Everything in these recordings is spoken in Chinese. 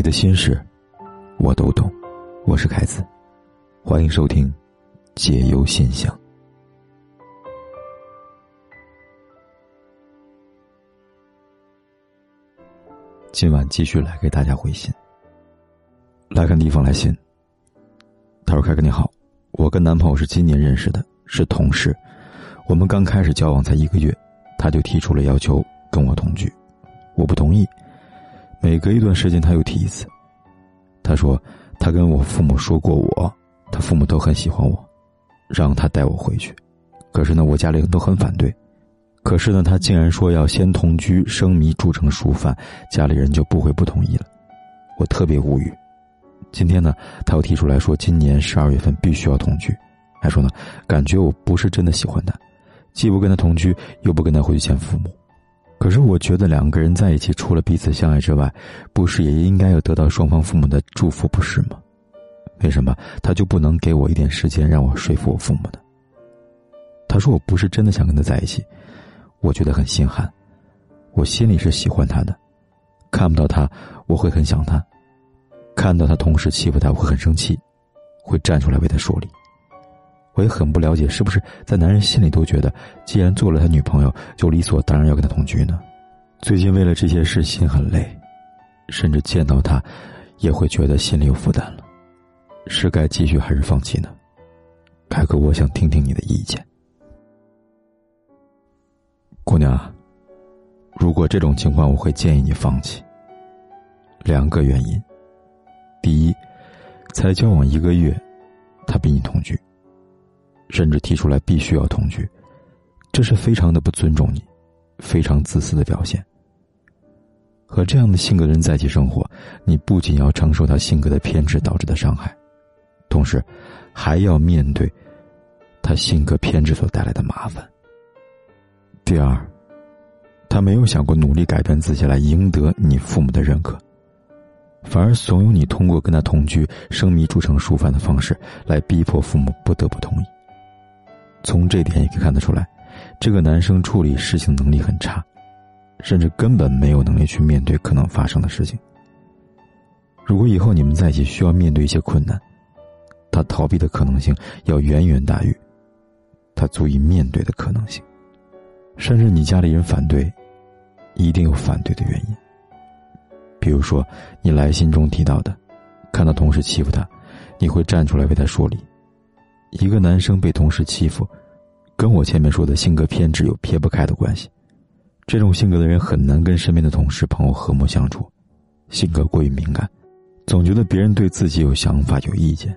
你的心事，我都懂。我是凯子，欢迎收听《解忧信箱》。今晚继续来给大家回信。来看地方来信。他说：“凯哥你好，我跟男朋友是今年认识的，是同事。我们刚开始交往才一个月，他就提出了要求跟我同居，我不同意。每隔一段时间他又提一次。”他说：“他跟我父母说过我，他父母都很喜欢我，让他带我回去。可是呢，我家里人都很反对。可是呢，他竟然说要先同居，生米煮成熟饭，家里人就不会不同意了。我特别无语。今天呢，他又提出来说，今年十二月份必须要同居，还说呢，感觉我不是真的喜欢他，既不跟他同居，又不跟他回去见父母。”可是我觉得两个人在一起，除了彼此相爱之外，不是也应该要得到双方父母的祝福，不是吗？为什么他就不能给我一点时间，让我说服我父母呢？他说我不是真的想跟他在一起，我觉得很心寒，我心里是喜欢他的，看不到他我会很想他，看到他同事欺负他我会很生气，会站出来为他说理。我也很不了解，是不是在男人心里都觉得，既然做了他女朋友，就理所当然要跟他同居呢？最近为了这些事心很累，甚至见到他，也会觉得心里有负担了。是该继续还是放弃呢？凯哥，我想听听你的意见。姑娘，如果这种情况，我会建议你放弃。两个原因：第一，才交往一个月，他比你同居。甚至提出来必须要同居，这是非常的不尊重你，非常自私的表现。和这样的性格的人在一起生活，你不仅要承受他性格的偏执导致的伤害，同时还要面对他性格偏执所带来的麻烦。第二，他没有想过努力改变自己来赢得你父母的认可，反而怂恿你通过跟他同居、生米煮成熟饭的方式来逼迫父母不得不同意。从这点也可以看得出来，这个男生处理事情能力很差，甚至根本没有能力去面对可能发生的事情。如果以后你们在一起需要面对一些困难，他逃避的可能性要远远大于他足以面对的可能性。甚至你家里人反对，一定有反对的原因。比如说你来信中提到的，看到同事欺负他，你会站出来为他说理。一个男生被同事欺负，跟我前面说的性格偏执有撇不开的关系。这种性格的人很难跟身边的同事朋友和睦相处，性格过于敏感，总觉得别人对自己有想法有意见，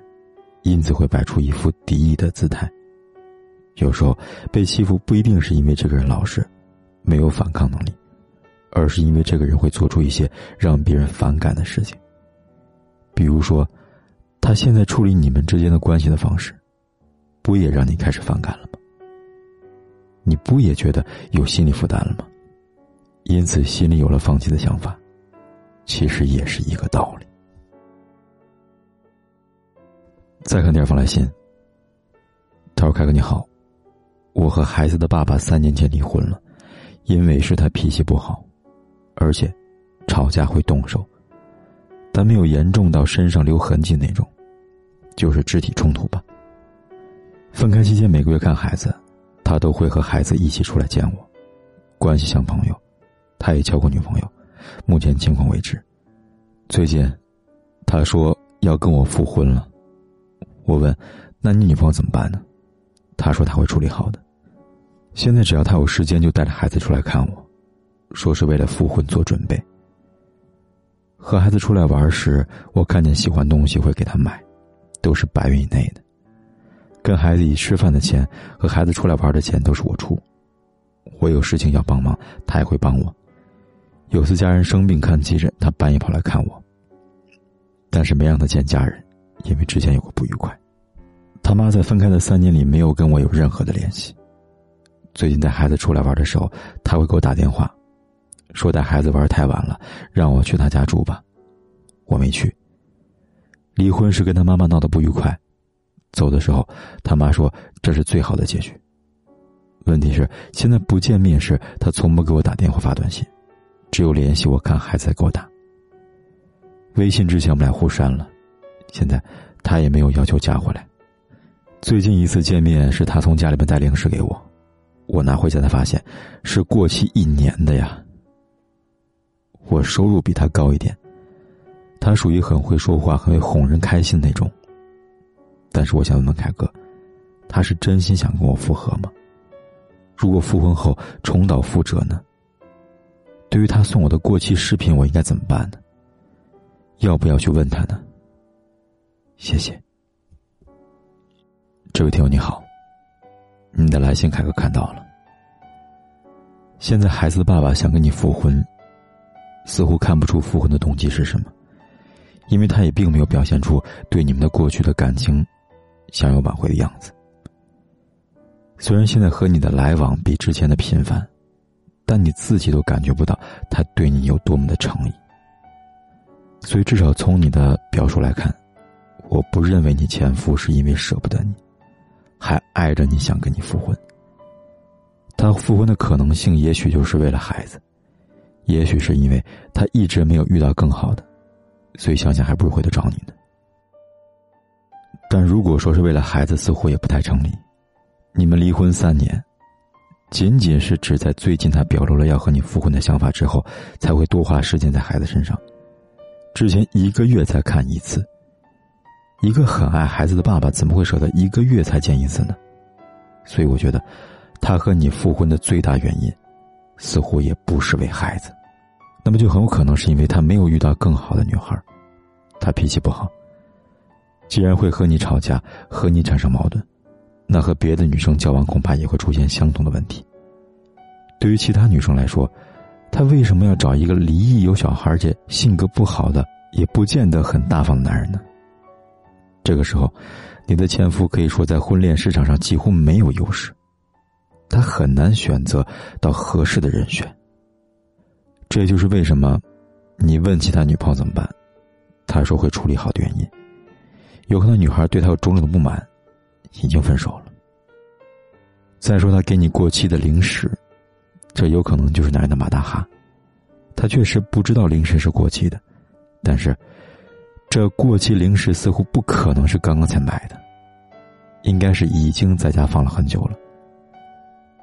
因此会摆出一副敌意的姿态。有时候被欺负不一定是因为这个人老实，没有反抗能力，而是因为这个人会做出一些让别人反感的事情。比如说，他现在处理你们之间的关系的方式。不也让你开始反感了吗？你不也觉得有心理负担了吗？因此心里有了放弃的想法，其实也是一个道理。再看第二封来信。他说：“凯哥你好，我和孩子的爸爸三年前离婚了，因为是他脾气不好，而且吵架会动手，但没有严重到身上留痕迹那种，就是肢体冲突吧。”分开期间，每个月看孩子，他都会和孩子一起出来见我，关系像朋友。他也交过女朋友，目前情况未知。最近，他说要跟我复婚了。我问：“那你女朋友怎么办呢？”他说他会处理好的。现在只要他有时间，就带着孩子出来看我，说是为了复婚做准备。和孩子出来玩时，我看见喜欢东西会给他买，都是百元以内的。跟孩子一起吃饭的钱和孩子出来玩的钱都是我出，我有事情要帮忙，他也会帮我。有次家人生病看急诊，他半夜跑来看我。但是没让他见家人，因为之前有过不愉快。他妈在分开的三年里没有跟我有任何的联系。最近带孩子出来玩的时候，他会给我打电话，说带孩子玩太晚了，让我去他家住吧。我没去。离婚是跟他妈妈闹得不愉快。走的时候，他妈说这是最好的结局。问题是现在不见面时，他从不给我打电话发短信，只有联系我看孩子才给我打。微信之前我们俩互删了，现在他也没有要求加回来。最近一次见面是他从家里边带零食给我，我拿回家才发现是过期一年的呀。我收入比他高一点，他属于很会说话、很会哄人开心那种。但是我想问问凯哥，他是真心想跟我复合吗？如果复婚后重蹈覆辙呢？对于他送我的过期食品，我应该怎么办呢？要不要去问他呢？谢谢。这位听友你好，你的来信凯哥看到了。现在孩子的爸爸想跟你复婚，似乎看不出复婚的动机是什么，因为他也并没有表现出对你们的过去的感情想要挽回的样子。虽然现在和你的来往比之前的频繁，但你自己都感觉不到他对你有多么的诚意。所以至少从你的表述来看，我不认为你前夫是因为舍不得你。还爱着你，想跟你复婚。他复婚的可能性，也许就是为了孩子，也许是因为他一直没有遇到更好的，所以想想还不如回头找你呢。但如果说是为了孩子，似乎也不太成立。你们离婚三年，仅仅是只在最近他表露了要和你复婚的想法之后，才会多花时间在孩子身上。之前一个月才看一次。一个很爱孩子的爸爸怎么会舍得一个月才见一次呢？所以我觉得，他和你复婚的最大原因，似乎也不是为孩子，那么就很有可能是因为他没有遇到更好的女孩，他脾气不好。既然会和你吵架，和你产生矛盾，那和别的女生交往恐怕也会出现相同的问题。对于其他女生来说，他为什么要找一个离异有小孩且性格不好的，也不见得很大方的男人呢？这个时候，你的前夫可以说在婚恋市场上几乎没有优势，他很难选择到合适的人选。这就是为什么，你问其他女朋友怎么办，他说会处理好的原因。有可能女孩对他有种种的不满，已经分手了。再说他给你过期的零食，这有可能就是男人的马大哈，他确实不知道零食是过期的，但是。这过期零食似乎不可能是刚刚才买的，应该是已经在家放了很久了。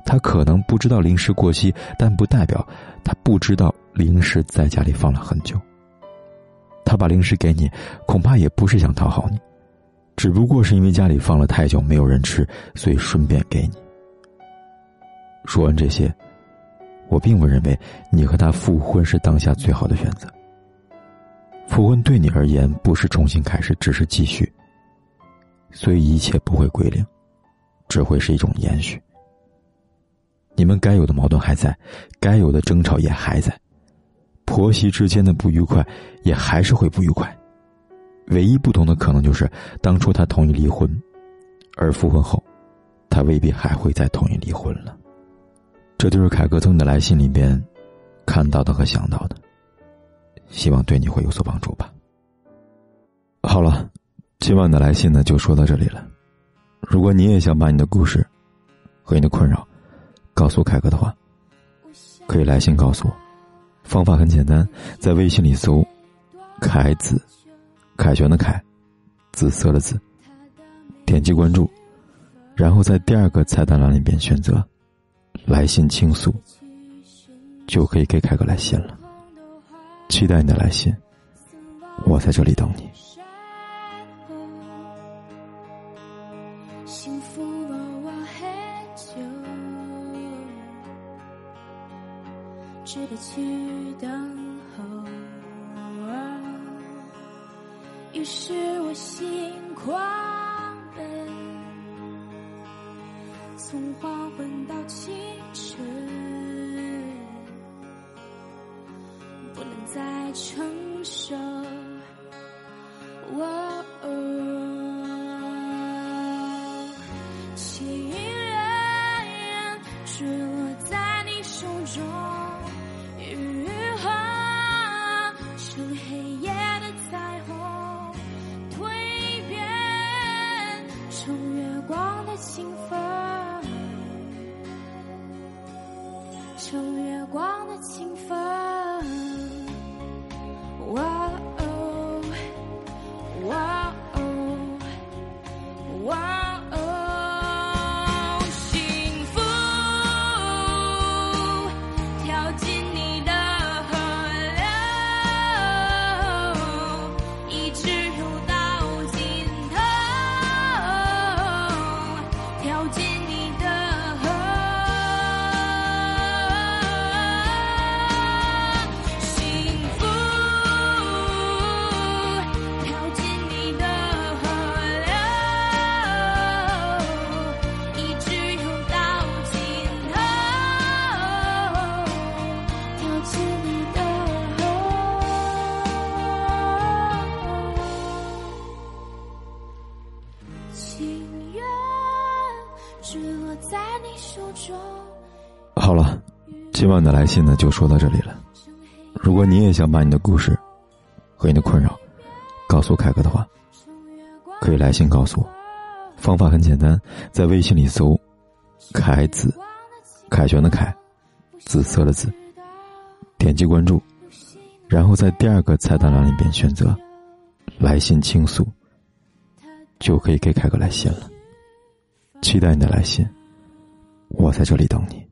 他可能不知道零食过期，但不代表他不知道零食在家里放了很久。他把零食给你，恐怕也不是想讨好你，只不过是因为家里放了太久没有人吃，所以顺便给你。说完这些，我并不认为你和他复婚是当下最好的选择。复婚对你而言不是重新开始，只是继续。所以一切不会归零，只会是一种延续。你们该有的矛盾还在，该有的争吵也还在，婆媳之间的不愉快也还是会不愉快。唯一不同的可能就是，当初他同意离婚，而复婚后，他未必还会再同意离婚了。这就是凯哥从你的来信里边看到的和想到的。希望对你会有所帮助吧。好了，今晚的来信呢就说到这里了。如果你也想把你的故事和你的困扰告诉凯哥的话，可以来信告诉我。方法很简单，在微信里搜“凯子”，凯旋的凯，紫色的紫，点击关注，然后在第二个菜单栏里边选择“来信倾诉”，就可以给凯哥来信了。期待你的来信，我在这里等你。我心狂奔，从黄昏到清晨。不能再承受。情人坠落在你手中，今晚的来信呢，就说到这里了。如果你也想把你的故事和你的困扰告诉凯哥的话，可以来信告诉我。方法很简单，在微信里搜“凯子”，凯旋的凯，紫色的紫，点击关注，然后在第二个菜单栏里边选择“来信倾诉”，就可以给凯哥来信了。期待你的来信，我在这里等你。